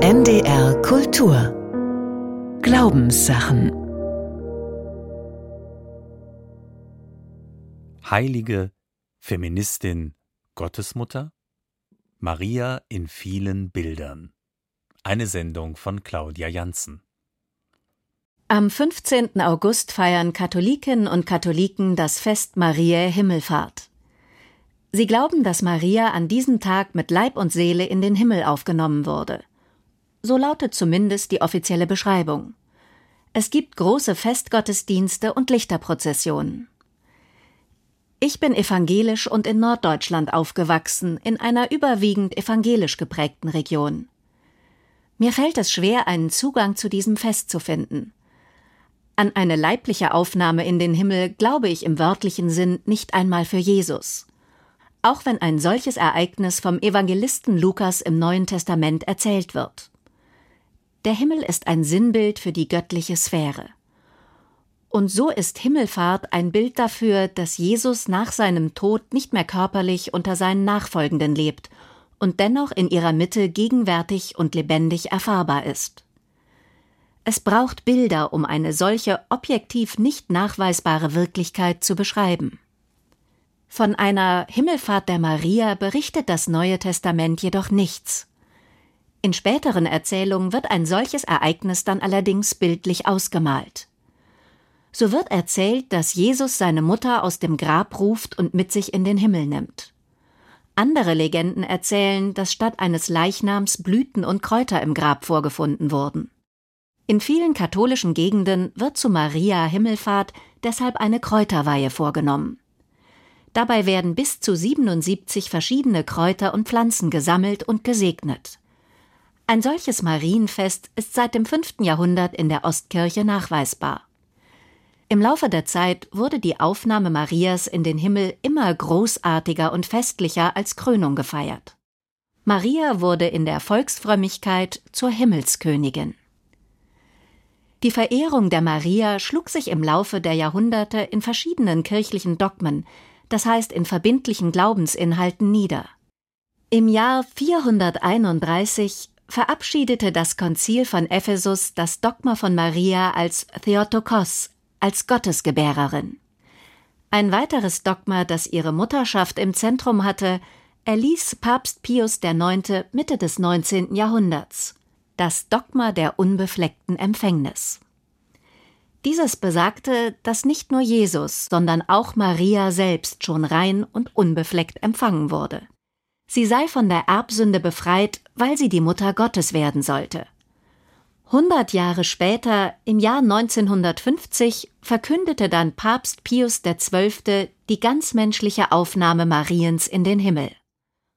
NDR Kultur Glaubenssachen Heilige, Feministin, Gottesmutter? Maria in vielen Bildern. Eine Sendung von Claudia Janssen. Am 15. August feiern Katholikinnen und Katholiken das Fest Mariä Himmelfahrt. Sie glauben, dass Maria an diesem Tag mit Leib und Seele in den Himmel aufgenommen wurde. So lautet zumindest die offizielle Beschreibung. Es gibt große Festgottesdienste und Lichterprozessionen. Ich bin evangelisch und in Norddeutschland aufgewachsen, in einer überwiegend evangelisch geprägten Region. Mir fällt es schwer, einen Zugang zu diesem Fest zu finden. An eine leibliche Aufnahme in den Himmel glaube ich im wörtlichen Sinn nicht einmal für Jesus. Auch wenn ein solches Ereignis vom Evangelisten Lukas im Neuen Testament erzählt wird. Der Himmel ist ein Sinnbild für die göttliche Sphäre. Und so ist Himmelfahrt ein Bild dafür, dass Jesus nach seinem Tod nicht mehr körperlich unter seinen Nachfolgenden lebt und dennoch in ihrer Mitte gegenwärtig und lebendig erfahrbar ist. Es braucht Bilder, um eine solche objektiv nicht nachweisbare Wirklichkeit zu beschreiben. Von einer Himmelfahrt der Maria berichtet das Neue Testament jedoch nichts. In späteren Erzählungen wird ein solches Ereignis dann allerdings bildlich ausgemalt. So wird erzählt, dass Jesus seine Mutter aus dem Grab ruft und mit sich in den Himmel nimmt. Andere Legenden erzählen, dass statt eines Leichnams Blüten und Kräuter im Grab vorgefunden wurden. In vielen katholischen Gegenden wird zu Maria Himmelfahrt deshalb eine Kräuterweihe vorgenommen. Dabei werden bis zu 77 verschiedene Kräuter und Pflanzen gesammelt und gesegnet. Ein solches Marienfest ist seit dem 5. Jahrhundert in der Ostkirche nachweisbar. Im Laufe der Zeit wurde die Aufnahme Marias in den Himmel immer großartiger und festlicher als Krönung gefeiert. Maria wurde in der Volksfrömmigkeit zur Himmelskönigin. Die Verehrung der Maria schlug sich im Laufe der Jahrhunderte in verschiedenen kirchlichen Dogmen, das heißt in verbindlichen Glaubensinhalten nieder. Im Jahr 431 verabschiedete das Konzil von Ephesus das Dogma von Maria als Theotokos, als Gottesgebärerin. Ein weiteres Dogma, das ihre Mutterschaft im Zentrum hatte, erließ Papst Pius IX. Mitte des 19. Jahrhunderts das Dogma der unbefleckten Empfängnis. Dieses besagte, dass nicht nur Jesus, sondern auch Maria selbst schon rein und unbefleckt empfangen wurde. Sie sei von der Erbsünde befreit, weil sie die Mutter Gottes werden sollte. Hundert Jahre später, im Jahr 1950, verkündete dann Papst Pius XII. die ganzmenschliche Aufnahme Mariens in den Himmel.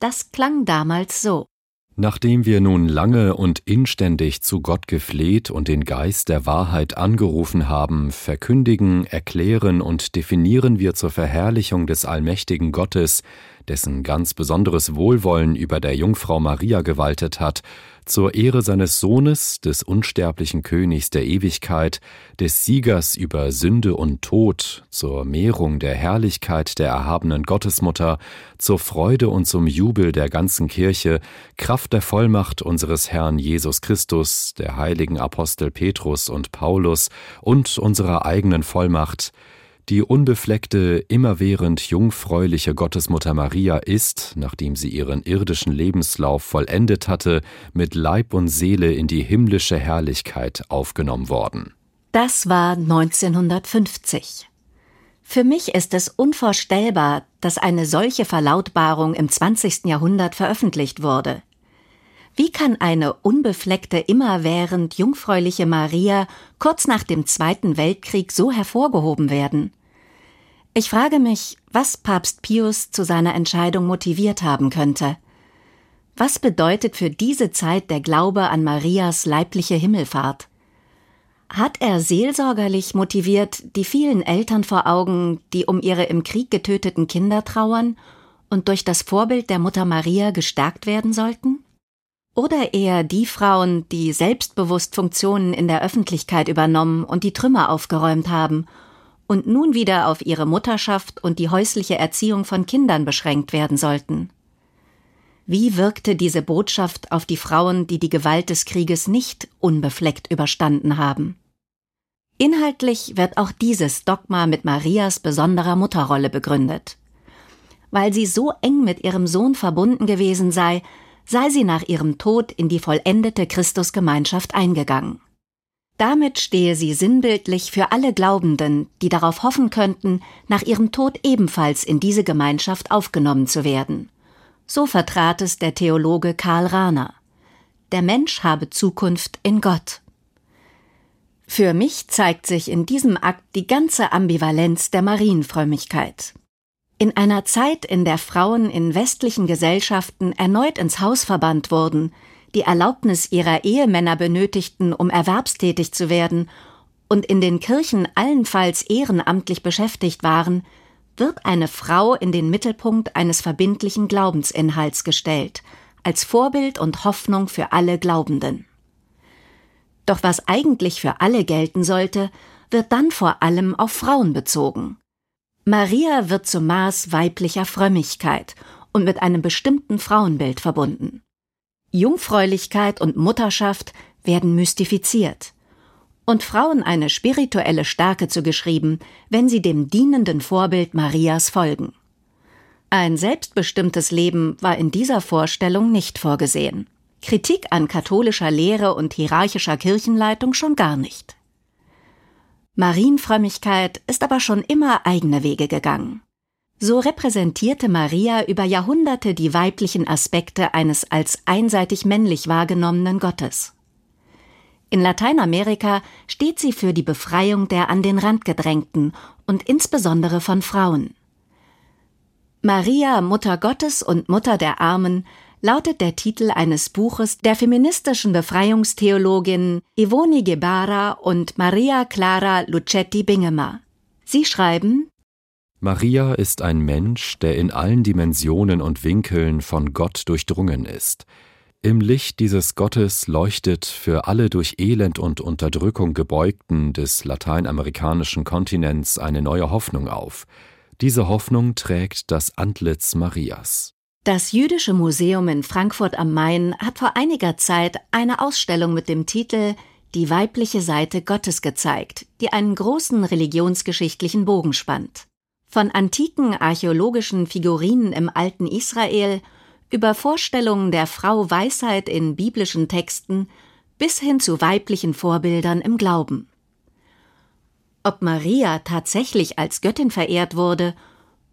Das klang damals so. Nachdem wir nun lange und inständig zu Gott gefleht und den Geist der Wahrheit angerufen haben, verkündigen, erklären und definieren wir zur Verherrlichung des allmächtigen Gottes, dessen ganz besonderes Wohlwollen über der Jungfrau Maria gewaltet hat, zur Ehre seines Sohnes, des unsterblichen Königs der Ewigkeit, des Siegers über Sünde und Tod, zur Mehrung der Herrlichkeit der erhabenen Gottesmutter, zur Freude und zum Jubel der ganzen Kirche, Kraft der Vollmacht unseres Herrn Jesus Christus, der heiligen Apostel Petrus und Paulus und unserer eigenen Vollmacht, die unbefleckte, immerwährend jungfräuliche Gottesmutter Maria ist, nachdem sie ihren irdischen Lebenslauf vollendet hatte, mit Leib und Seele in die himmlische Herrlichkeit aufgenommen worden. Das war 1950. Für mich ist es unvorstellbar, dass eine solche Verlautbarung im 20. Jahrhundert veröffentlicht wurde. Wie kann eine unbefleckte, immerwährend jungfräuliche Maria kurz nach dem Zweiten Weltkrieg so hervorgehoben werden? Ich frage mich, was Papst Pius zu seiner Entscheidung motiviert haben könnte. Was bedeutet für diese Zeit der Glaube an Marias leibliche Himmelfahrt? Hat er seelsorgerlich motiviert die vielen Eltern vor Augen, die um ihre im Krieg getöteten Kinder trauern und durch das Vorbild der Mutter Maria gestärkt werden sollten? Oder eher die Frauen, die selbstbewusst Funktionen in der Öffentlichkeit übernommen und die Trümmer aufgeräumt haben und nun wieder auf ihre Mutterschaft und die häusliche Erziehung von Kindern beschränkt werden sollten? Wie wirkte diese Botschaft auf die Frauen, die die Gewalt des Krieges nicht unbefleckt überstanden haben? Inhaltlich wird auch dieses Dogma mit Marias besonderer Mutterrolle begründet. Weil sie so eng mit ihrem Sohn verbunden gewesen sei, sei sie nach ihrem Tod in die vollendete Christusgemeinschaft eingegangen. Damit stehe sie sinnbildlich für alle Glaubenden, die darauf hoffen könnten, nach ihrem Tod ebenfalls in diese Gemeinschaft aufgenommen zu werden. So vertrat es der Theologe Karl Rahner. Der Mensch habe Zukunft in Gott. Für mich zeigt sich in diesem Akt die ganze Ambivalenz der Marienfrömmigkeit. In einer Zeit, in der Frauen in westlichen Gesellschaften erneut ins Haus verbannt wurden, die Erlaubnis ihrer Ehemänner benötigten, um erwerbstätig zu werden, und in den Kirchen allenfalls ehrenamtlich beschäftigt waren, wird eine Frau in den Mittelpunkt eines verbindlichen Glaubensinhalts gestellt, als Vorbild und Hoffnung für alle Glaubenden. Doch was eigentlich für alle gelten sollte, wird dann vor allem auf Frauen bezogen. Maria wird zum Maß weiblicher Frömmigkeit und mit einem bestimmten Frauenbild verbunden. Jungfräulichkeit und Mutterschaft werden mystifiziert und Frauen eine spirituelle Stärke zugeschrieben, wenn sie dem dienenden Vorbild Marias folgen. Ein selbstbestimmtes Leben war in dieser Vorstellung nicht vorgesehen. Kritik an katholischer Lehre und hierarchischer Kirchenleitung schon gar nicht. Marienfrömmigkeit ist aber schon immer eigene Wege gegangen. So repräsentierte Maria über Jahrhunderte die weiblichen Aspekte eines als einseitig männlich wahrgenommenen Gottes. In Lateinamerika steht sie für die Befreiung der an den Rand gedrängten und insbesondere von Frauen. Maria, Mutter Gottes und Mutter der Armen lautet der Titel eines Buches der feministischen Befreiungstheologin Ivoni Gebara und Maria Clara Lucetti Bingemer. Sie schreiben Maria ist ein Mensch, der in allen Dimensionen und Winkeln von Gott durchdrungen ist. Im Licht dieses Gottes leuchtet für alle durch Elend und Unterdrückung gebeugten des lateinamerikanischen Kontinents eine neue Hoffnung auf. Diese Hoffnung trägt das Antlitz Marias. Das Jüdische Museum in Frankfurt am Main hat vor einiger Zeit eine Ausstellung mit dem Titel Die weibliche Seite Gottes gezeigt, die einen großen religionsgeschichtlichen Bogen spannt. Von antiken archäologischen Figurinen im alten Israel über Vorstellungen der Frau Weisheit in biblischen Texten bis hin zu weiblichen Vorbildern im Glauben. Ob Maria tatsächlich als Göttin verehrt wurde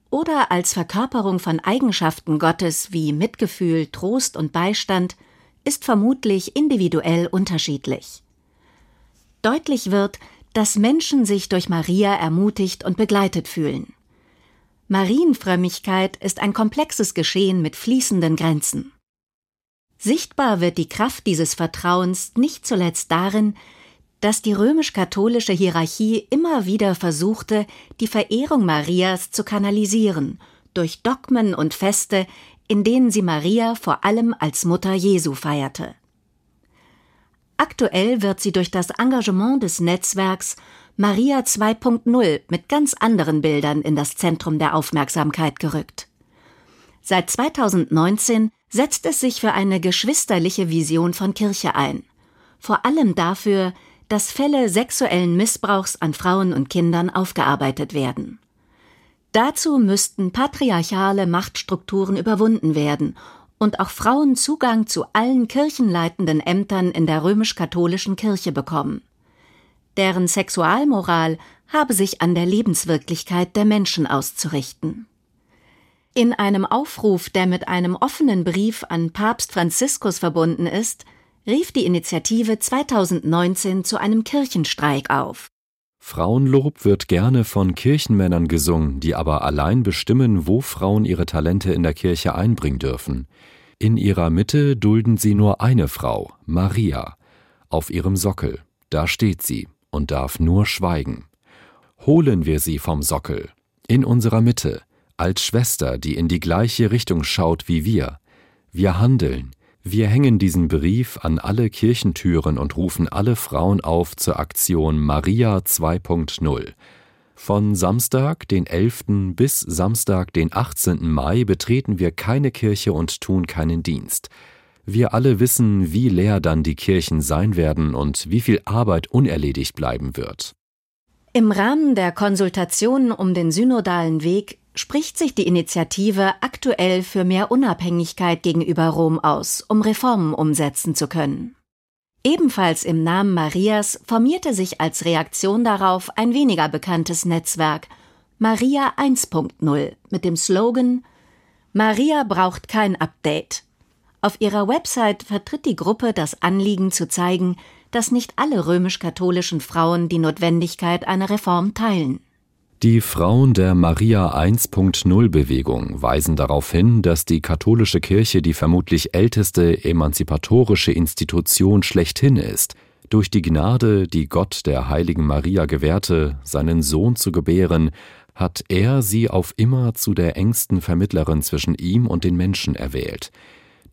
oder als Verkörperung von Eigenschaften Gottes wie Mitgefühl, Trost und Beistand ist vermutlich individuell unterschiedlich. Deutlich wird, dass Menschen sich durch Maria ermutigt und begleitet fühlen. Marienfrömmigkeit ist ein komplexes Geschehen mit fließenden Grenzen. Sichtbar wird die Kraft dieses Vertrauens nicht zuletzt darin, dass die römisch-katholische Hierarchie immer wieder versuchte, die Verehrung Marias zu kanalisieren durch Dogmen und Feste, in denen sie Maria vor allem als Mutter Jesu feierte. Aktuell wird sie durch das Engagement des Netzwerks Maria 2.0 mit ganz anderen Bildern in das Zentrum der Aufmerksamkeit gerückt. Seit 2019 setzt es sich für eine geschwisterliche Vision von Kirche ein, vor allem dafür, dass Fälle sexuellen Missbrauchs an Frauen und Kindern aufgearbeitet werden. Dazu müssten patriarchale Machtstrukturen überwunden werden und auch Frauen Zugang zu allen kirchenleitenden Ämtern in der römisch-katholischen Kirche bekommen. Deren Sexualmoral habe sich an der Lebenswirklichkeit der Menschen auszurichten. In einem Aufruf, der mit einem offenen Brief an Papst Franziskus verbunden ist, rief die Initiative 2019 zu einem Kirchenstreik auf. Frauenlob wird gerne von Kirchenmännern gesungen, die aber allein bestimmen, wo Frauen ihre Talente in der Kirche einbringen dürfen. In ihrer Mitte dulden sie nur eine Frau, Maria. Auf ihrem Sockel, da steht sie und darf nur schweigen. Holen wir sie vom Sockel, in unserer Mitte, als Schwester, die in die gleiche Richtung schaut wie wir. Wir handeln, wir hängen diesen Brief an alle Kirchentüren und rufen alle Frauen auf zur Aktion Maria 2.0. Von Samstag, den 11. bis Samstag, den 18. Mai betreten wir keine Kirche und tun keinen Dienst. Wir alle wissen, wie leer dann die Kirchen sein werden und wie viel Arbeit unerledigt bleiben wird. Im Rahmen der Konsultationen um den synodalen Weg spricht sich die Initiative aktuell für mehr Unabhängigkeit gegenüber Rom aus, um Reformen umsetzen zu können. Ebenfalls im Namen Marias formierte sich als Reaktion darauf ein weniger bekanntes Netzwerk, Maria 1.0, mit dem Slogan Maria braucht kein Update. Auf ihrer Website vertritt die Gruppe das Anliegen zu zeigen, dass nicht alle römisch-katholischen Frauen die Notwendigkeit einer Reform teilen. Die Frauen der Maria 1.0 Bewegung weisen darauf hin, dass die katholische Kirche die vermutlich älteste emanzipatorische Institution schlechthin ist, durch die Gnade, die Gott der heiligen Maria gewährte, seinen Sohn zu gebären, hat er sie auf immer zu der engsten Vermittlerin zwischen ihm und den Menschen erwählt.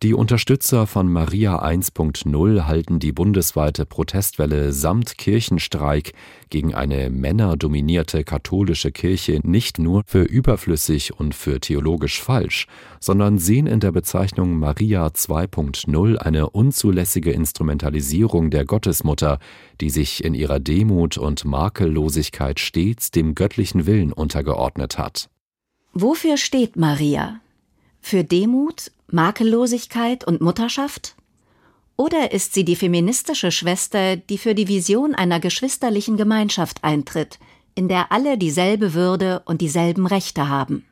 Die Unterstützer von Maria 1.0 halten die bundesweite Protestwelle samt Kirchenstreik gegen eine männerdominierte katholische Kirche nicht nur für überflüssig und für theologisch falsch, sondern sehen in der Bezeichnung Maria 2.0 eine unzulässige Instrumentalisierung der Gottesmutter, die sich in ihrer Demut und Makellosigkeit stets dem göttlichen Willen untergeordnet hat. Wofür steht Maria? Für Demut, Makellosigkeit und Mutterschaft? Oder ist sie die feministische Schwester, die für die Vision einer geschwisterlichen Gemeinschaft eintritt, in der alle dieselbe Würde und dieselben Rechte haben?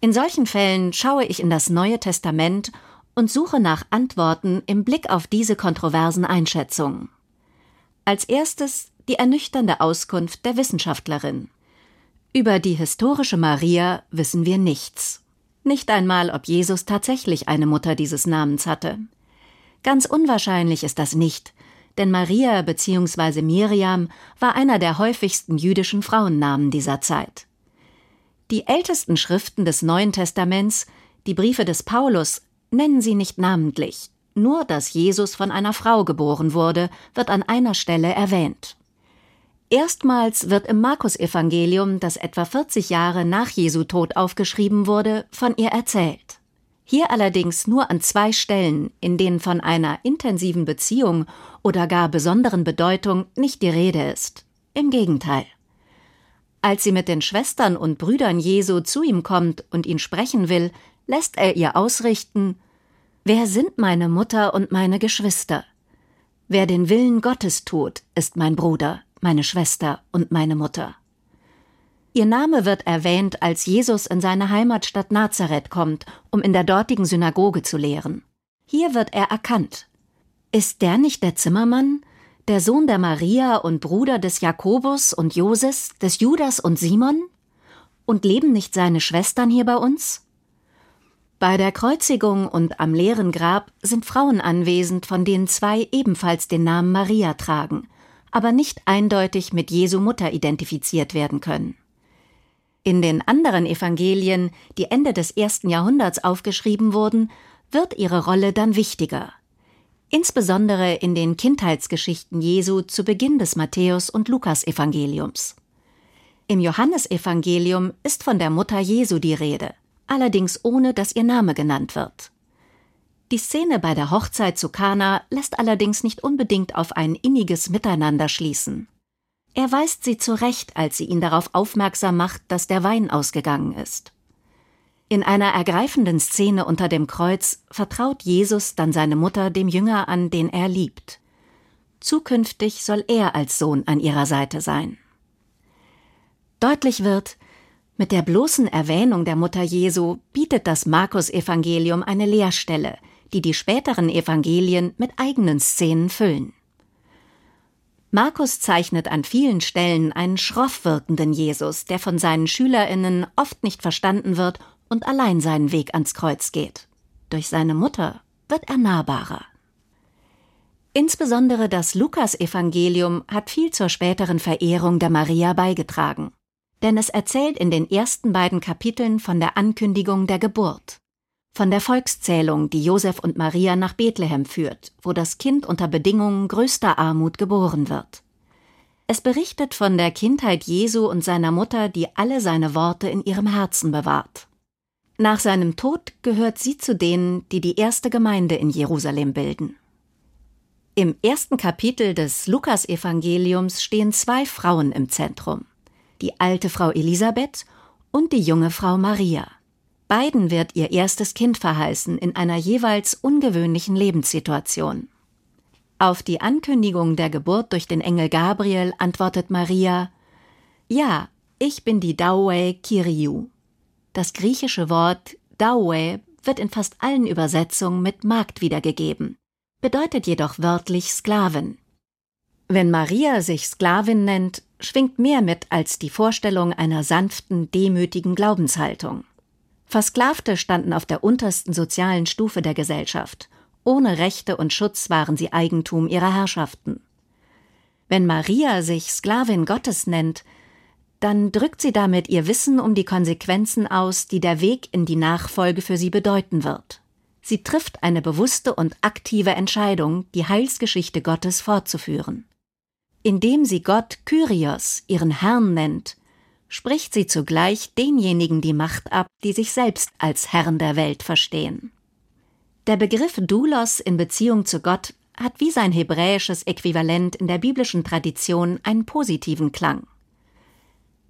In solchen Fällen schaue ich in das Neue Testament und suche nach Antworten im Blick auf diese kontroversen Einschätzungen. Als erstes die ernüchternde Auskunft der Wissenschaftlerin. Über die historische Maria wissen wir nichts. Nicht einmal, ob Jesus tatsächlich eine Mutter dieses Namens hatte. Ganz unwahrscheinlich ist das nicht, denn Maria bzw. Miriam war einer der häufigsten jüdischen Frauennamen dieser Zeit. Die ältesten Schriften des Neuen Testaments, die Briefe des Paulus, nennen sie nicht namentlich, nur dass Jesus von einer Frau geboren wurde, wird an einer Stelle erwähnt. Erstmals wird im Markus-Evangelium, das etwa 40 Jahre nach Jesu Tod aufgeschrieben wurde, von ihr erzählt. Hier allerdings nur an zwei Stellen, in denen von einer intensiven Beziehung oder gar besonderen Bedeutung nicht die Rede ist. Im Gegenteil. Als sie mit den Schwestern und Brüdern Jesu zu ihm kommt und ihn sprechen will, lässt er ihr ausrichten Wer sind meine Mutter und meine Geschwister? Wer den Willen Gottes tut, ist mein Bruder, meine Schwester und meine Mutter. Ihr Name wird erwähnt, als Jesus in seine Heimatstadt Nazareth kommt, um in der dortigen Synagoge zu lehren. Hier wird er erkannt. Ist der nicht der Zimmermann, der Sohn der Maria und Bruder des Jakobus und Joses, des Judas und Simon? Und leben nicht seine Schwestern hier bei uns? Bei der Kreuzigung und am leeren Grab sind Frauen anwesend, von denen zwei ebenfalls den Namen Maria tragen, aber nicht eindeutig mit Jesu Mutter identifiziert werden können. In den anderen Evangelien, die Ende des ersten Jahrhunderts aufgeschrieben wurden, wird ihre Rolle dann wichtiger. Insbesondere in den Kindheitsgeschichten Jesu zu Beginn des Matthäus- und Lukas-Evangeliums. Im Johannesevangelium ist von der Mutter Jesu die Rede, allerdings ohne dass ihr Name genannt wird. Die Szene bei der Hochzeit zu Kana lässt allerdings nicht unbedingt auf ein inniges Miteinander schließen. Er weist sie zurecht, als sie ihn darauf aufmerksam macht, dass der Wein ausgegangen ist. In einer ergreifenden Szene unter dem Kreuz vertraut Jesus dann seine Mutter dem Jünger an, den er liebt. Zukünftig soll er als Sohn an ihrer Seite sein. Deutlich wird, mit der bloßen Erwähnung der Mutter Jesu bietet das Markus-Evangelium eine Leerstelle, die die späteren Evangelien mit eigenen Szenen füllen. Markus zeichnet an vielen Stellen einen schroff wirkenden Jesus, der von seinen Schülerinnen oft nicht verstanden wird und allein seinen Weg ans Kreuz geht. Durch seine Mutter wird er nahbarer. Insbesondere das Lukas-Evangelium hat viel zur späteren Verehrung der Maria beigetragen, denn es erzählt in den ersten beiden Kapiteln von der Ankündigung der Geburt von der Volkszählung, die Josef und Maria nach Bethlehem führt, wo das Kind unter Bedingungen größter Armut geboren wird. Es berichtet von der Kindheit Jesu und seiner Mutter, die alle seine Worte in ihrem Herzen bewahrt. Nach seinem Tod gehört sie zu denen, die die erste Gemeinde in Jerusalem bilden. Im ersten Kapitel des Lukasevangeliums stehen zwei Frauen im Zentrum. Die alte Frau Elisabeth und die junge Frau Maria. Beiden wird ihr erstes Kind verheißen in einer jeweils ungewöhnlichen Lebenssituation. Auf die Ankündigung der Geburt durch den Engel Gabriel antwortet Maria Ja, ich bin die Daue Kiriou. Das griechische Wort Daue wird in fast allen Übersetzungen mit Magd wiedergegeben, bedeutet jedoch wörtlich Sklavin. Wenn Maria sich Sklavin nennt, schwingt mehr mit als die Vorstellung einer sanften, demütigen Glaubenshaltung. Versklavte standen auf der untersten sozialen Stufe der Gesellschaft ohne Rechte und Schutz waren sie Eigentum ihrer Herrschaften. Wenn Maria sich Sklavin Gottes nennt, dann drückt sie damit ihr Wissen um die Konsequenzen aus, die der Weg in die Nachfolge für sie bedeuten wird. Sie trifft eine bewusste und aktive Entscheidung, die Heilsgeschichte Gottes fortzuführen. Indem sie Gott Kyrios, ihren Herrn nennt, spricht sie zugleich denjenigen die Macht ab, die sich selbst als Herrn der Welt verstehen. Der Begriff Doulos in Beziehung zu Gott hat wie sein hebräisches Äquivalent in der biblischen Tradition einen positiven Klang.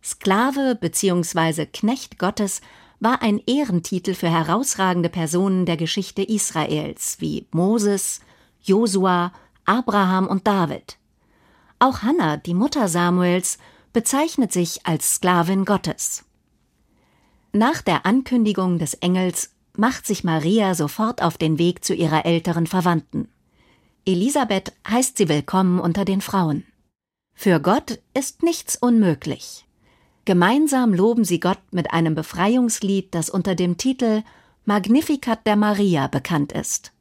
Sklave bzw. Knecht Gottes war ein Ehrentitel für herausragende Personen der Geschichte Israels wie Moses, Josua, Abraham und David. Auch Hannah, die Mutter Samuels, bezeichnet sich als Sklavin Gottes. Nach der Ankündigung des Engels macht sich Maria sofort auf den Weg zu ihrer älteren Verwandten. Elisabeth heißt sie willkommen unter den Frauen. Für Gott ist nichts unmöglich. Gemeinsam loben sie Gott mit einem Befreiungslied, das unter dem Titel Magnificat der Maria bekannt ist.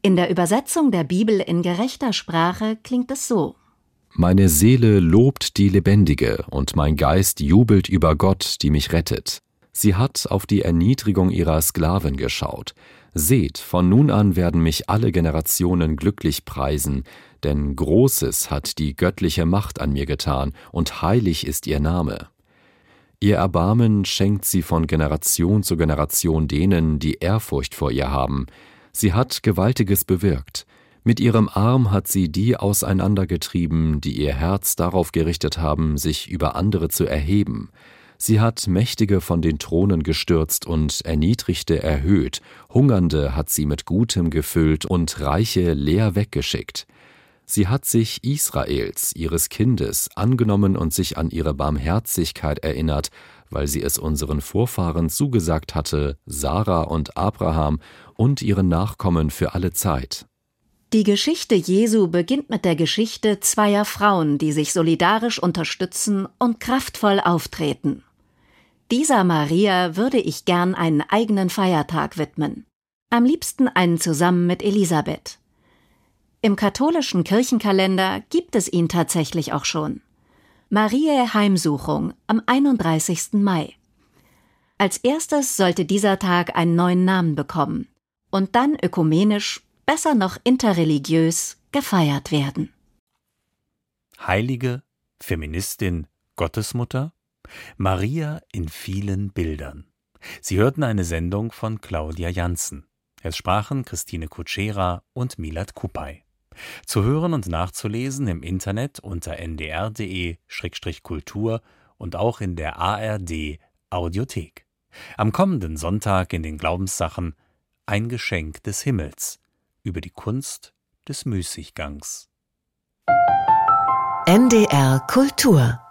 In der Übersetzung der Bibel in gerechter Sprache klingt es so Meine Seele lobt die Lebendige, und mein Geist jubelt über Gott, die mich rettet. Sie hat auf die Erniedrigung ihrer Sklaven geschaut. Seht, von nun an werden mich alle Generationen glücklich preisen, denn Großes hat die göttliche Macht an mir getan, und heilig ist ihr Name. Ihr Erbarmen schenkt sie von Generation zu Generation denen, die Ehrfurcht vor ihr haben. Sie hat Gewaltiges bewirkt. Mit ihrem Arm hat sie die auseinandergetrieben, die ihr Herz darauf gerichtet haben, sich über andere zu erheben. Sie hat Mächtige von den Thronen gestürzt und Erniedrigte erhöht, Hungernde hat sie mit Gutem gefüllt und Reiche leer weggeschickt. Sie hat sich Israels, ihres Kindes, angenommen und sich an ihre Barmherzigkeit erinnert, weil sie es unseren Vorfahren zugesagt hatte, Sarah und Abraham und ihren Nachkommen für alle Zeit. Die Geschichte Jesu beginnt mit der Geschichte zweier Frauen, die sich solidarisch unterstützen und kraftvoll auftreten. Dieser Maria würde ich gern einen eigenen Feiertag widmen. Am liebsten einen zusammen mit Elisabeth. Im katholischen Kirchenkalender gibt es ihn tatsächlich auch schon. Mariä Heimsuchung am 31. Mai. Als erstes sollte dieser Tag einen neuen Namen bekommen und dann ökumenisch, besser noch interreligiös, gefeiert werden. Heilige, Feministin, Gottesmutter? Maria in vielen Bildern. Sie hörten eine Sendung von Claudia Janssen. Es sprachen Christine Kutschera und Kupay. Zu hören und nachzulesen im Internet unter ndr.de-kultur und auch in der ARD Audiothek. Am kommenden Sonntag in den Glaubenssachen Ein Geschenk des Himmels über die Kunst des Müßiggangs. NDR Kultur